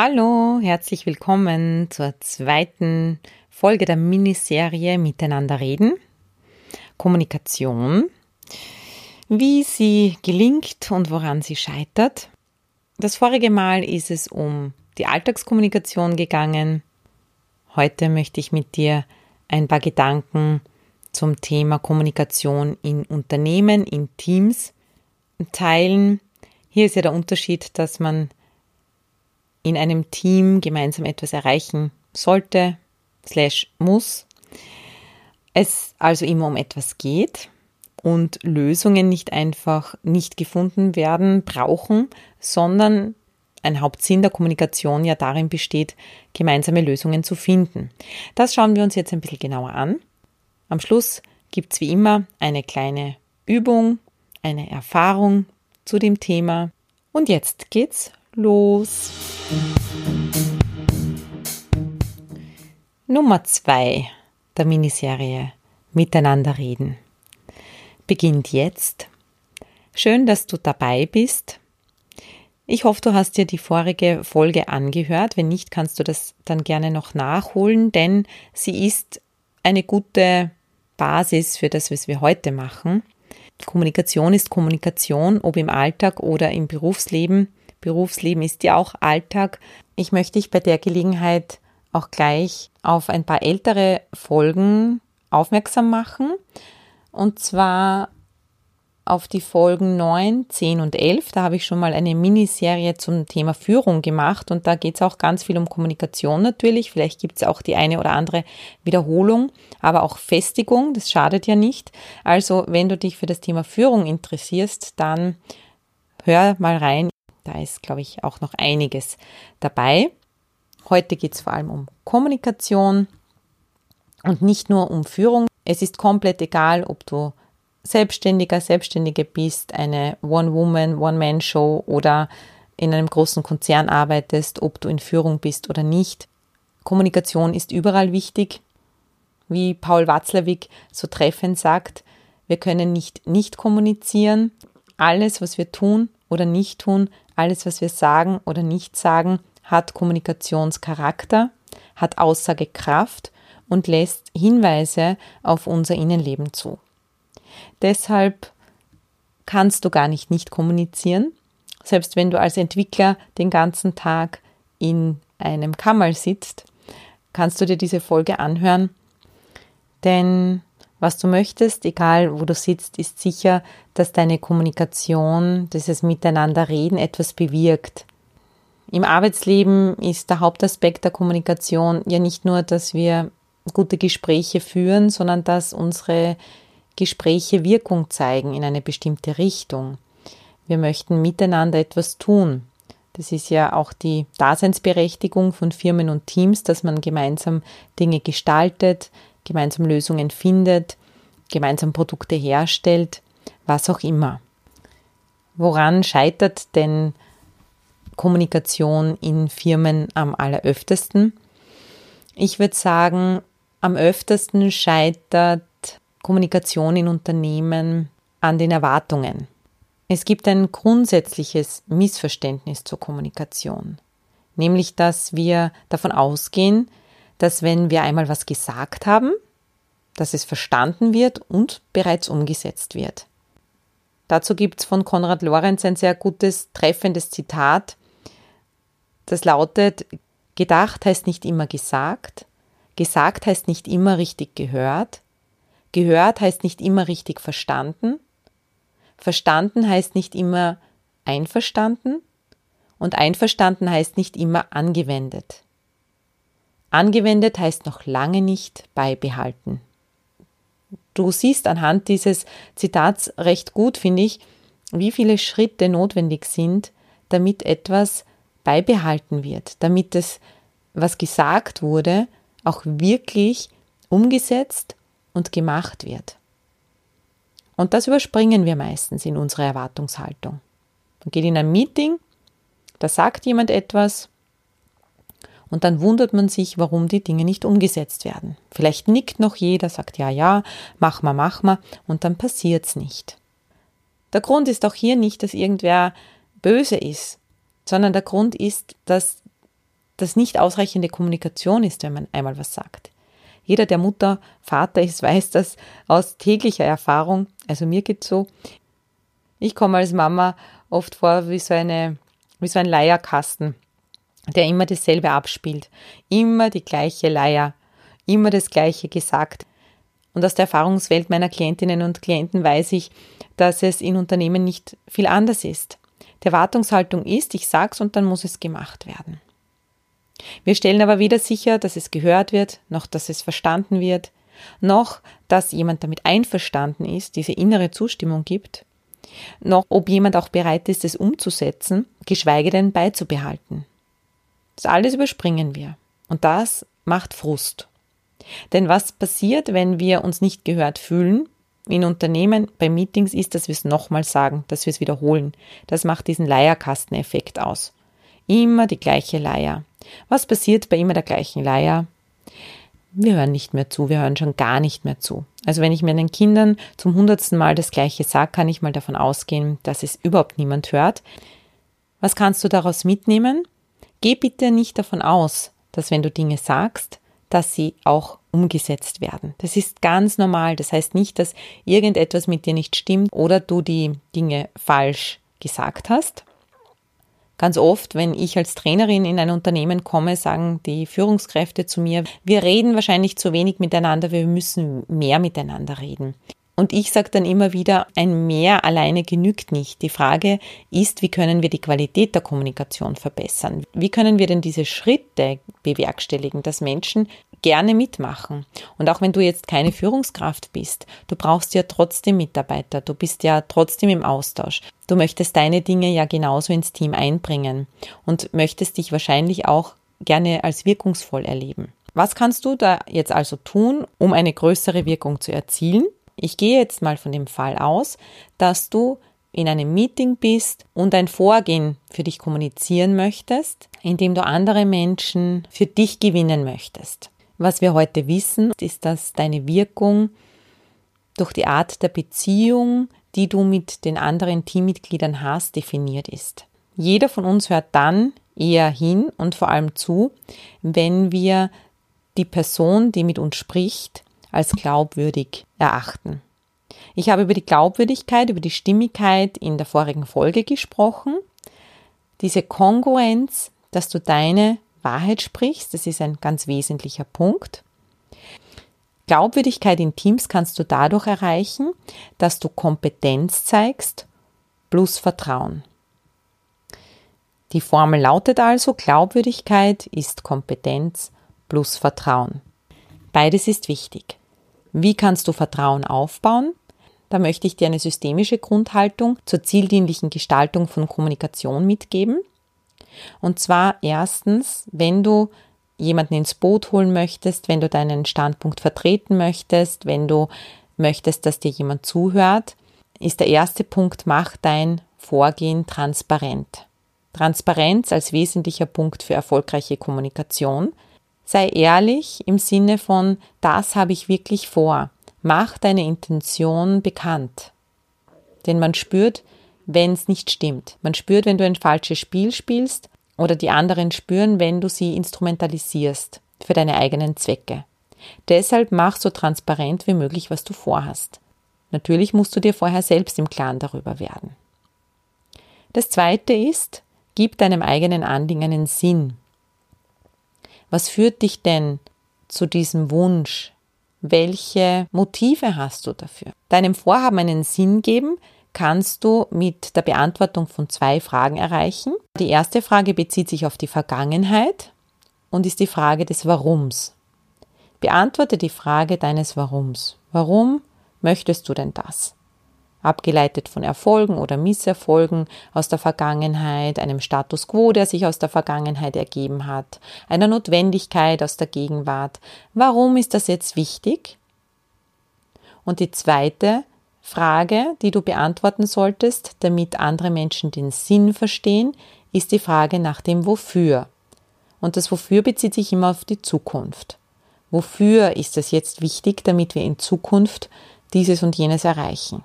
Hallo, herzlich willkommen zur zweiten Folge der Miniserie Miteinander reden. Kommunikation. Wie sie gelingt und woran sie scheitert. Das vorige Mal ist es um die Alltagskommunikation gegangen. Heute möchte ich mit dir ein paar Gedanken zum Thema Kommunikation in Unternehmen, in Teams teilen. Hier ist ja der Unterschied, dass man in einem Team gemeinsam etwas erreichen sollte, slash muss, es also immer um etwas geht und Lösungen nicht einfach nicht gefunden werden brauchen, sondern ein Hauptsinn der Kommunikation ja darin besteht, gemeinsame Lösungen zu finden. Das schauen wir uns jetzt ein bisschen genauer an. Am Schluss gibt es wie immer eine kleine Übung, eine Erfahrung zu dem Thema. Und jetzt geht's los. Nummer zwei der Miniserie Miteinander reden beginnt jetzt. Schön, dass du dabei bist. Ich hoffe, du hast dir die vorige Folge angehört. Wenn nicht, kannst du das dann gerne noch nachholen, denn sie ist eine gute Basis für das, was wir heute machen. Kommunikation ist Kommunikation, ob im Alltag oder im Berufsleben. Berufsleben ist ja auch Alltag. Ich möchte dich bei der Gelegenheit auch gleich auf ein paar ältere Folgen aufmerksam machen. Und zwar auf die Folgen 9, 10 und 11. Da habe ich schon mal eine Miniserie zum Thema Führung gemacht und da geht es auch ganz viel um Kommunikation natürlich. Vielleicht gibt es auch die eine oder andere Wiederholung, aber auch Festigung, das schadet ja nicht. Also wenn du dich für das Thema Führung interessierst, dann hör mal rein. Da ist, glaube ich, auch noch einiges dabei. Heute geht es vor allem um Kommunikation und nicht nur um Führung. Es ist komplett egal, ob du Selbstständiger, Selbstständige bist, eine One-Woman, One-Man-Show oder in einem großen Konzern arbeitest, ob du in Führung bist oder nicht. Kommunikation ist überall wichtig. Wie Paul Watzlawick so treffend sagt, wir können nicht nicht kommunizieren. Alles, was wir tun oder nicht tun, alles, was wir sagen oder nicht sagen, hat Kommunikationscharakter, hat Aussagekraft und lässt Hinweise auf unser Innenleben zu. Deshalb kannst du gar nicht nicht kommunizieren, selbst wenn du als Entwickler den ganzen Tag in einem Kammer sitzt, kannst du dir diese Folge anhören, denn was du möchtest, egal wo du sitzt, ist sicher, dass deine Kommunikation, dieses Miteinanderreden etwas bewirkt. Im Arbeitsleben ist der Hauptaspekt der Kommunikation ja nicht nur, dass wir gute Gespräche führen, sondern dass unsere Gespräche Wirkung zeigen in eine bestimmte Richtung. Wir möchten miteinander etwas tun. Das ist ja auch die Daseinsberechtigung von Firmen und Teams, dass man gemeinsam Dinge gestaltet, gemeinsam Lösungen findet, gemeinsam Produkte herstellt, was auch immer. Woran scheitert denn Kommunikation in Firmen am alleröftesten? Ich würde sagen, am öftesten scheitert Kommunikation in Unternehmen an den Erwartungen. Es gibt ein grundsätzliches Missverständnis zur Kommunikation, nämlich dass wir davon ausgehen, dass wenn wir einmal was gesagt haben, dass es verstanden wird und bereits umgesetzt wird. Dazu gibt es von Konrad Lorenz ein sehr gutes, treffendes Zitat, das lautet, gedacht heißt nicht immer gesagt, gesagt heißt nicht immer richtig gehört, Gehört heißt nicht immer richtig verstanden. Verstanden heißt nicht immer einverstanden. Und einverstanden heißt nicht immer angewendet. Angewendet heißt noch lange nicht beibehalten. Du siehst anhand dieses Zitats recht gut, finde ich, wie viele Schritte notwendig sind, damit etwas beibehalten wird, damit es, was gesagt wurde, auch wirklich umgesetzt und gemacht wird. Und das überspringen wir meistens in unserer Erwartungshaltung. Man geht in ein Meeting, da sagt jemand etwas und dann wundert man sich, warum die Dinge nicht umgesetzt werden. Vielleicht nickt noch jeder, sagt ja, ja, mach mal, mach mal und dann passiert's nicht. Der Grund ist auch hier nicht, dass irgendwer böse ist, sondern der Grund ist, dass das nicht ausreichende Kommunikation ist, wenn man einmal was sagt. Jeder, der Mutter, Vater ist, weiß das aus täglicher Erfahrung. Also mir geht's so. Ich komme als Mama oft vor wie so eine, wie so ein Leierkasten, der immer dasselbe abspielt. Immer die gleiche Leier. Immer das gleiche gesagt. Und aus der Erfahrungswelt meiner Klientinnen und Klienten weiß ich, dass es in Unternehmen nicht viel anders ist. Die Erwartungshaltung ist, ich sag's und dann muss es gemacht werden. Wir stellen aber weder sicher, dass es gehört wird, noch dass es verstanden wird, noch dass jemand damit einverstanden ist, diese innere Zustimmung gibt, noch ob jemand auch bereit ist, es umzusetzen, geschweige denn beizubehalten. Das alles überspringen wir. Und das macht Frust. Denn was passiert, wenn wir uns nicht gehört fühlen? In Unternehmen, bei Meetings ist, dass wir es nochmal sagen, dass wir es wiederholen. Das macht diesen Leierkasteneffekt aus. Immer die gleiche Leier. Was passiert bei immer der gleichen Leier? Wir hören nicht mehr zu, wir hören schon gar nicht mehr zu. Also wenn ich meinen Kindern zum hundertsten Mal das Gleiche sage, kann ich mal davon ausgehen, dass es überhaupt niemand hört. Was kannst du daraus mitnehmen? Geh bitte nicht davon aus, dass wenn du Dinge sagst, dass sie auch umgesetzt werden. Das ist ganz normal. Das heißt nicht, dass irgendetwas mit dir nicht stimmt oder du die Dinge falsch gesagt hast. Ganz oft, wenn ich als Trainerin in ein Unternehmen komme, sagen die Führungskräfte zu mir, wir reden wahrscheinlich zu wenig miteinander, wir müssen mehr miteinander reden. Und ich sage dann immer wieder, ein Mehr alleine genügt nicht. Die Frage ist, wie können wir die Qualität der Kommunikation verbessern? Wie können wir denn diese Schritte bewerkstelligen, dass Menschen gerne mitmachen? Und auch wenn du jetzt keine Führungskraft bist, du brauchst ja trotzdem Mitarbeiter, du bist ja trotzdem im Austausch. Du möchtest deine Dinge ja genauso ins Team einbringen und möchtest dich wahrscheinlich auch gerne als wirkungsvoll erleben. Was kannst du da jetzt also tun, um eine größere Wirkung zu erzielen? Ich gehe jetzt mal von dem Fall aus, dass du in einem Meeting bist und ein Vorgehen für dich kommunizieren möchtest, indem du andere Menschen für dich gewinnen möchtest. Was wir heute wissen, ist, dass deine Wirkung durch die Art der Beziehung, die du mit den anderen Teammitgliedern hast, definiert ist. Jeder von uns hört dann eher hin und vor allem zu, wenn wir die Person, die mit uns spricht, als glaubwürdig erachten. Ich habe über die Glaubwürdigkeit, über die Stimmigkeit in der vorigen Folge gesprochen. Diese Kongruenz, dass du deine Wahrheit sprichst, das ist ein ganz wesentlicher Punkt. Glaubwürdigkeit in Teams kannst du dadurch erreichen, dass du Kompetenz zeigst plus Vertrauen. Die Formel lautet also, Glaubwürdigkeit ist Kompetenz plus Vertrauen. Beides ist wichtig. Wie kannst du Vertrauen aufbauen? Da möchte ich dir eine systemische Grundhaltung zur zieldienlichen Gestaltung von Kommunikation mitgeben. Und zwar erstens, wenn du jemanden ins Boot holen möchtest, wenn du deinen Standpunkt vertreten möchtest, wenn du möchtest, dass dir jemand zuhört, ist der erste Punkt, mach dein Vorgehen transparent. Transparenz als wesentlicher Punkt für erfolgreiche Kommunikation sei ehrlich im Sinne von, das habe ich wirklich vor. Mach deine Intention bekannt. Denn man spürt, wenn es nicht stimmt. Man spürt, wenn du ein falsches Spiel spielst oder die anderen spüren, wenn du sie instrumentalisierst für deine eigenen Zwecke. Deshalb mach so transparent wie möglich, was du vorhast. Natürlich musst du dir vorher selbst im Klaren darüber werden. Das zweite ist, gib deinem eigenen Anliegen einen Sinn. Was führt dich denn zu diesem Wunsch? Welche Motive hast du dafür? Deinem Vorhaben einen Sinn geben kannst du mit der Beantwortung von zwei Fragen erreichen. Die erste Frage bezieht sich auf die Vergangenheit und ist die Frage des Warums. Beantworte die Frage deines Warums. Warum möchtest du denn das? Abgeleitet von Erfolgen oder Misserfolgen aus der Vergangenheit, einem Status quo, der sich aus der Vergangenheit ergeben hat, einer Notwendigkeit aus der Gegenwart. Warum ist das jetzt wichtig? Und die zweite Frage, die du beantworten solltest, damit andere Menschen den Sinn verstehen, ist die Frage nach dem Wofür. Und das Wofür bezieht sich immer auf die Zukunft. Wofür ist es jetzt wichtig, damit wir in Zukunft dieses und jenes erreichen?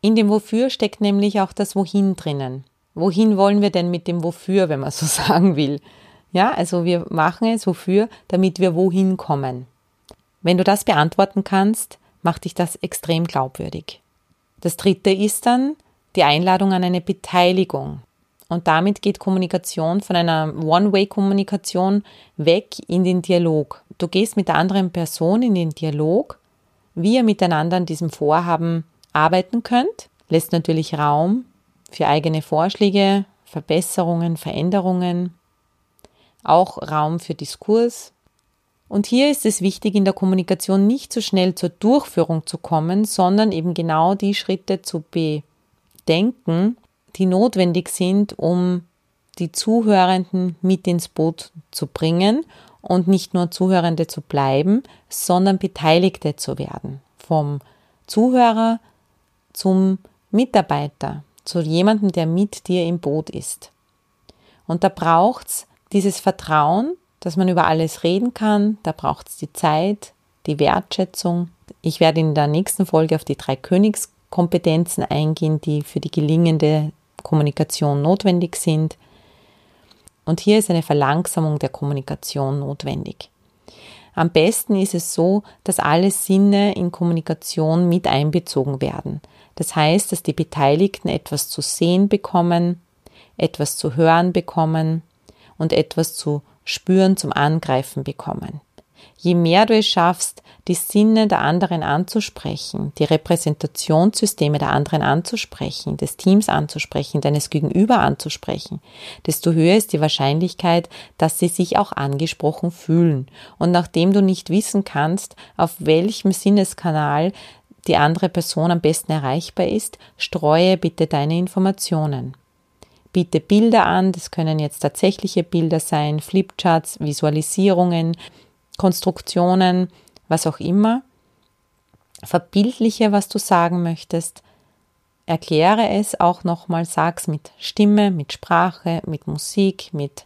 In dem Wofür steckt nämlich auch das Wohin drinnen. Wohin wollen wir denn mit dem Wofür, wenn man so sagen will? Ja, also wir machen es wofür, damit wir wohin kommen. Wenn du das beantworten kannst, macht dich das extrem glaubwürdig. Das dritte ist dann die Einladung an eine Beteiligung. Und damit geht Kommunikation von einer One-Way-Kommunikation weg in den Dialog. Du gehst mit der anderen Person in den Dialog, wie ihr miteinander an diesem Vorhaben arbeiten könnt, lässt natürlich Raum für eigene Vorschläge, Verbesserungen, Veränderungen, auch Raum für Diskurs. Und hier ist es wichtig, in der Kommunikation nicht so schnell zur Durchführung zu kommen, sondern eben genau die Schritte zu bedenken, die notwendig sind, um die Zuhörenden mit ins Boot zu bringen und nicht nur Zuhörende zu bleiben, sondern Beteiligte zu werden. Vom Zuhörer zum Mitarbeiter, zu jemandem, der mit dir im Boot ist. Und da braucht's dieses Vertrauen, dass man über alles reden kann, da braucht's die Zeit, die Wertschätzung. Ich werde in der nächsten Folge auf die drei Königskompetenzen eingehen, die für die gelingende Kommunikation notwendig sind. Und hier ist eine Verlangsamung der Kommunikation notwendig. Am besten ist es so, dass alle Sinne in Kommunikation mit einbezogen werden. Das heißt, dass die Beteiligten etwas zu sehen bekommen, etwas zu hören bekommen und etwas zu spüren, zum Angreifen bekommen. Je mehr du es schaffst, die Sinne der anderen anzusprechen, die Repräsentationssysteme der anderen anzusprechen, des Teams anzusprechen, deines Gegenüber anzusprechen, desto höher ist die Wahrscheinlichkeit, dass sie sich auch angesprochen fühlen. Und nachdem du nicht wissen kannst, auf welchem Sinneskanal die andere Person am besten erreichbar ist, streue bitte deine Informationen. Biete Bilder an, das können jetzt tatsächliche Bilder sein, Flipcharts, Visualisierungen, Konstruktionen, was auch immer. Verbildliche, was du sagen möchtest. Erkläre es auch nochmal, sag's mit Stimme, mit Sprache, mit Musik, mit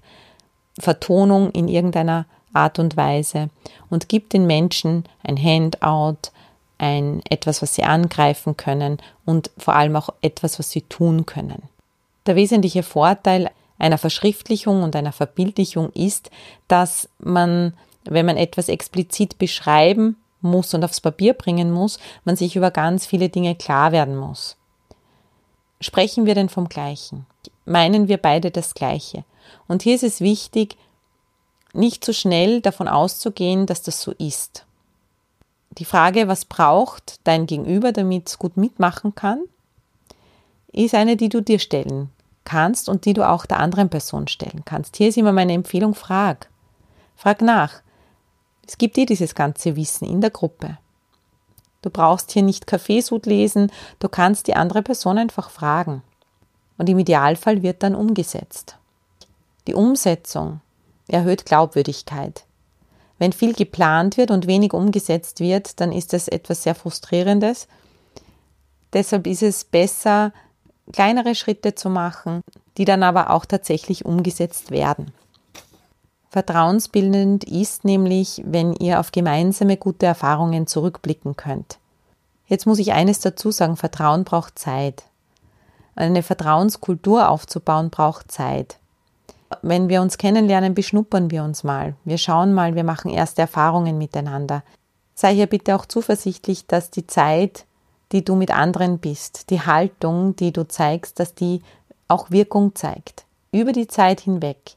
Vertonung in irgendeiner Art und Weise und gib den Menschen ein Handout, ein etwas, was sie angreifen können und vor allem auch etwas, was sie tun können. Der wesentliche Vorteil einer Verschriftlichung und einer Verbildlichung ist, dass man wenn man etwas explizit beschreiben muss und aufs Papier bringen muss, man sich über ganz viele Dinge klar werden muss. Sprechen wir denn vom Gleichen? Meinen wir beide das Gleiche? Und hier ist es wichtig, nicht zu so schnell davon auszugehen, dass das so ist. Die Frage, was braucht dein Gegenüber, damit es gut mitmachen kann, ist eine, die du dir stellen kannst und die du auch der anderen Person stellen kannst. Hier ist immer meine Empfehlung, frag. Frag nach. Es gibt eh dieses ganze Wissen in der Gruppe. Du brauchst hier nicht Kaffeesud lesen, du kannst die andere Person einfach fragen. Und im Idealfall wird dann umgesetzt. Die Umsetzung erhöht Glaubwürdigkeit. Wenn viel geplant wird und wenig umgesetzt wird, dann ist das etwas sehr Frustrierendes. Deshalb ist es besser, kleinere Schritte zu machen, die dann aber auch tatsächlich umgesetzt werden. Vertrauensbildend ist nämlich, wenn ihr auf gemeinsame gute Erfahrungen zurückblicken könnt. Jetzt muss ich eines dazu sagen, Vertrauen braucht Zeit. Eine Vertrauenskultur aufzubauen braucht Zeit. Wenn wir uns kennenlernen, beschnuppern wir uns mal. Wir schauen mal, wir machen erste Erfahrungen miteinander. Sei hier bitte auch zuversichtlich, dass die Zeit, die du mit anderen bist, die Haltung, die du zeigst, dass die auch Wirkung zeigt. Über die Zeit hinweg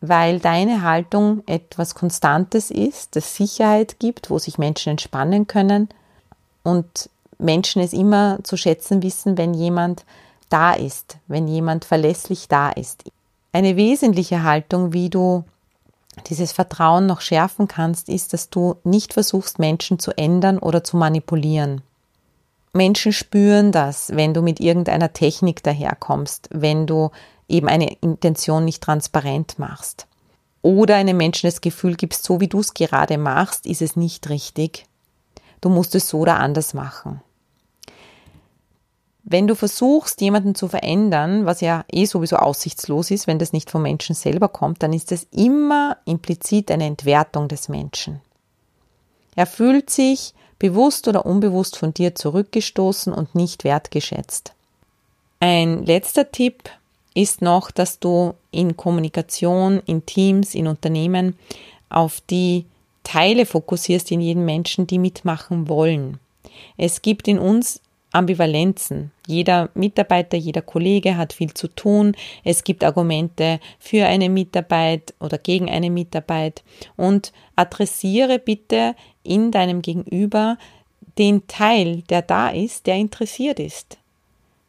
weil deine Haltung etwas Konstantes ist, das Sicherheit gibt, wo sich Menschen entspannen können und Menschen es immer zu schätzen wissen, wenn jemand da ist, wenn jemand verlässlich da ist. Eine wesentliche Haltung, wie du dieses Vertrauen noch schärfen kannst, ist, dass du nicht versuchst, Menschen zu ändern oder zu manipulieren. Menschen spüren das, wenn du mit irgendeiner Technik daherkommst, wenn du eben eine Intention nicht transparent machst. Oder einem Menschen das Gefühl gibst, so wie du es gerade machst, ist es nicht richtig. Du musst es so oder anders machen. Wenn du versuchst, jemanden zu verändern, was ja eh sowieso aussichtslos ist, wenn das nicht vom Menschen selber kommt, dann ist das immer implizit eine Entwertung des Menschen. Er fühlt sich bewusst oder unbewusst von dir zurückgestoßen und nicht wertgeschätzt. Ein letzter Tipp ist noch, dass du in Kommunikation, in Teams, in Unternehmen auf die Teile fokussierst in jedem Menschen, die mitmachen wollen. Es gibt in uns Ambivalenzen. Jeder Mitarbeiter, jeder Kollege hat viel zu tun. Es gibt Argumente für eine Mitarbeit oder gegen eine Mitarbeit. Und adressiere bitte in deinem Gegenüber den Teil, der da ist, der interessiert ist.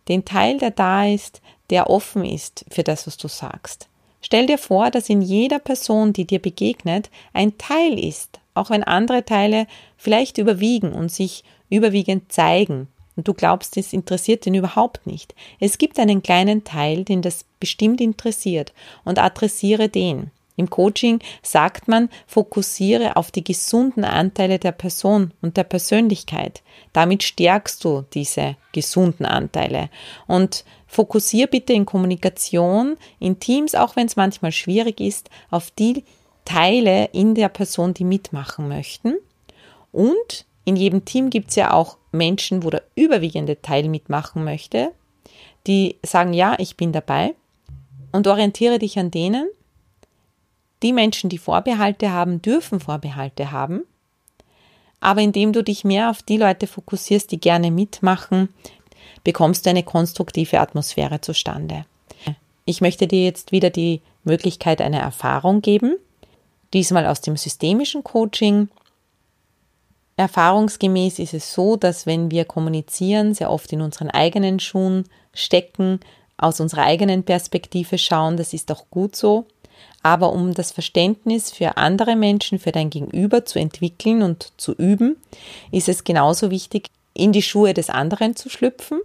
Den Teil, der da ist, der offen ist für das, was du sagst. Stell dir vor, dass in jeder Person, die dir begegnet, ein Teil ist, auch wenn andere Teile vielleicht überwiegen und sich überwiegend zeigen und du glaubst, es interessiert den überhaupt nicht. Es gibt einen kleinen Teil, den das bestimmt interessiert und adressiere den. Im Coaching sagt man, fokussiere auf die gesunden Anteile der Person und der Persönlichkeit. Damit stärkst du diese gesunden Anteile. Und fokussiere bitte in Kommunikation, in Teams, auch wenn es manchmal schwierig ist, auf die Teile in der Person, die mitmachen möchten. Und in jedem Team gibt es ja auch Menschen, wo der überwiegende Teil mitmachen möchte, die sagen, ja, ich bin dabei und orientiere dich an denen. Die Menschen, die Vorbehalte haben, dürfen Vorbehalte haben. Aber indem du dich mehr auf die Leute fokussierst, die gerne mitmachen, bekommst du eine konstruktive Atmosphäre zustande. Ich möchte dir jetzt wieder die Möglichkeit einer Erfahrung geben, diesmal aus dem systemischen Coaching Erfahrungsgemäß ist es so, dass wenn wir kommunizieren, sehr oft in unseren eigenen Schuhen stecken, aus unserer eigenen Perspektive schauen, das ist auch gut so. Aber um das Verständnis für andere Menschen, für dein Gegenüber zu entwickeln und zu üben, ist es genauso wichtig, in die Schuhe des anderen zu schlüpfen,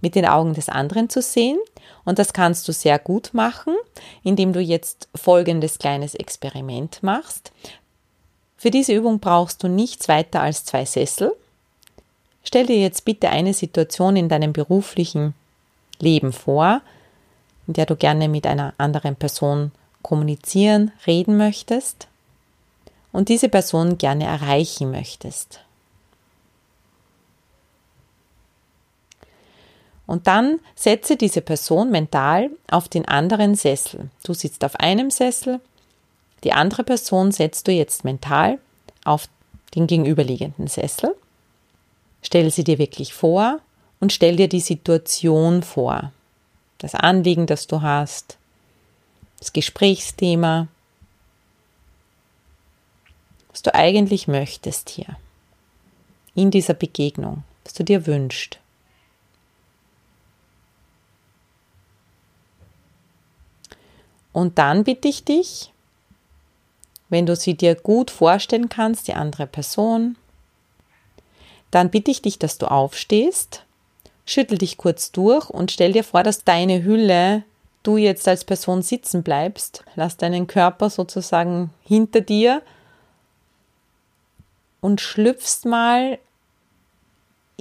mit den Augen des anderen zu sehen. Und das kannst du sehr gut machen, indem du jetzt folgendes kleines Experiment machst. Für diese Übung brauchst du nichts weiter als zwei Sessel. Stell dir jetzt bitte eine Situation in deinem beruflichen Leben vor, in der du gerne mit einer anderen Person kommunizieren, reden möchtest und diese Person gerne erreichen möchtest. Und dann setze diese Person mental auf den anderen Sessel. Du sitzt auf einem Sessel die andere Person setzt du jetzt mental auf den gegenüberliegenden Sessel. Stell sie dir wirklich vor und stell dir die Situation vor. Das Anliegen, das du hast, das Gesprächsthema, was du eigentlich möchtest hier in dieser Begegnung, was du dir wünschst. Und dann bitte ich dich, wenn du sie dir gut vorstellen kannst, die andere Person, dann bitte ich dich, dass du aufstehst, schüttel dich kurz durch und stell dir vor, dass deine Hülle, du jetzt als Person sitzen bleibst, lass deinen Körper sozusagen hinter dir und schlüpfst mal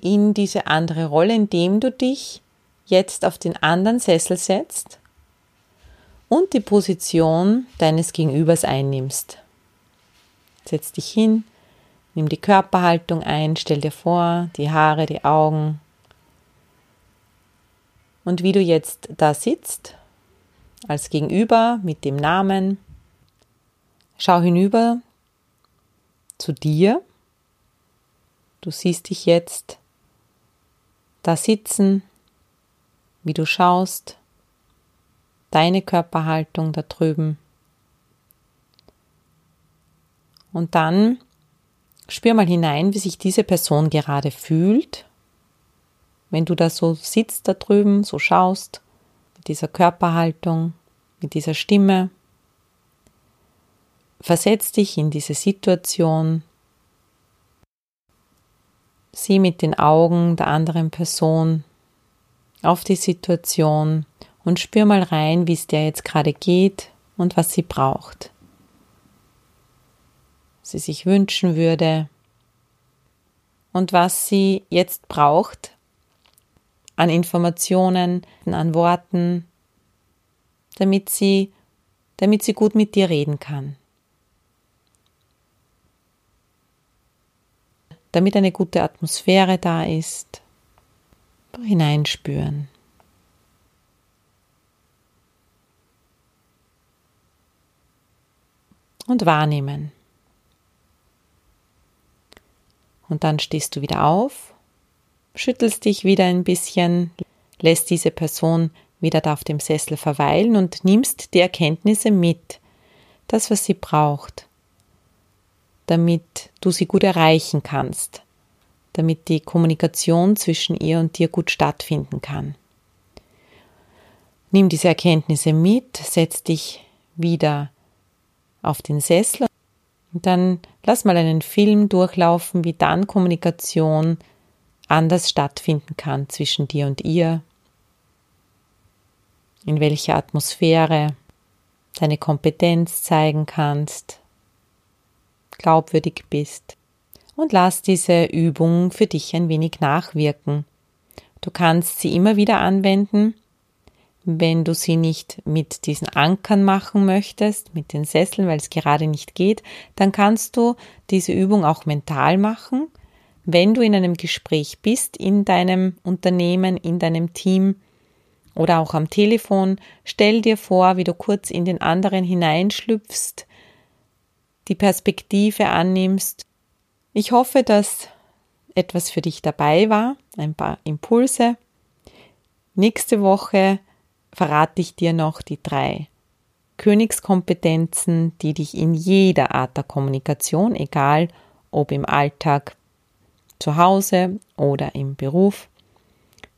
in diese andere Rolle, indem du dich jetzt auf den anderen Sessel setzt und die Position deines Gegenübers einnimmst. Setz dich hin, nimm die Körperhaltung ein, stell dir vor, die Haare, die Augen. Und wie du jetzt da sitzt, als Gegenüber mit dem Namen, schau hinüber zu dir. Du siehst dich jetzt da sitzen, wie du schaust deine Körperhaltung da drüben. Und dann spür mal hinein, wie sich diese Person gerade fühlt, wenn du da so sitzt da drüben, so schaust, mit dieser Körperhaltung, mit dieser Stimme. Versetz dich in diese Situation. Sieh mit den Augen der anderen Person auf die Situation und spür mal rein, wie es dir jetzt gerade geht und was sie braucht. Sie sich wünschen würde und was sie jetzt braucht an Informationen, an Worten, damit sie, damit sie gut mit dir reden kann. damit eine gute Atmosphäre da ist. Hineinspüren. Und wahrnehmen. Und dann stehst du wieder auf, schüttelst dich wieder ein bisschen, lässt diese Person wieder da auf dem Sessel verweilen und nimmst die Erkenntnisse mit, das, was sie braucht damit du sie gut erreichen kannst, damit die Kommunikation zwischen ihr und dir gut stattfinden kann. Nimm diese Erkenntnisse mit, setz dich wieder auf den Sessel und dann lass mal einen Film durchlaufen, wie dann Kommunikation anders stattfinden kann zwischen dir und ihr, in welcher Atmosphäre deine Kompetenz zeigen kannst, glaubwürdig bist. Und lass diese Übung für dich ein wenig nachwirken. Du kannst sie immer wieder anwenden, wenn du sie nicht mit diesen Ankern machen möchtest, mit den Sesseln, weil es gerade nicht geht, dann kannst du diese Übung auch mental machen. Wenn du in einem Gespräch bist, in deinem Unternehmen, in deinem Team oder auch am Telefon, stell dir vor, wie du kurz in den anderen hineinschlüpfst, die Perspektive annimmst. Ich hoffe, dass etwas für dich dabei war, ein paar Impulse. Nächste Woche verrate ich dir noch die drei Königskompetenzen, die dich in jeder Art der Kommunikation, egal ob im Alltag, zu Hause oder im Beruf,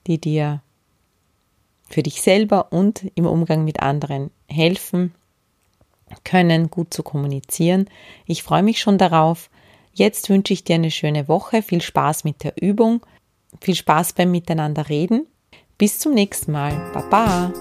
die dir für dich selber und im Umgang mit anderen helfen können, gut zu kommunizieren. Ich freue mich schon darauf. Jetzt wünsche ich dir eine schöne Woche, viel Spaß mit der Übung, viel Spaß beim Miteinander reden. Bis zum nächsten Mal. Baba.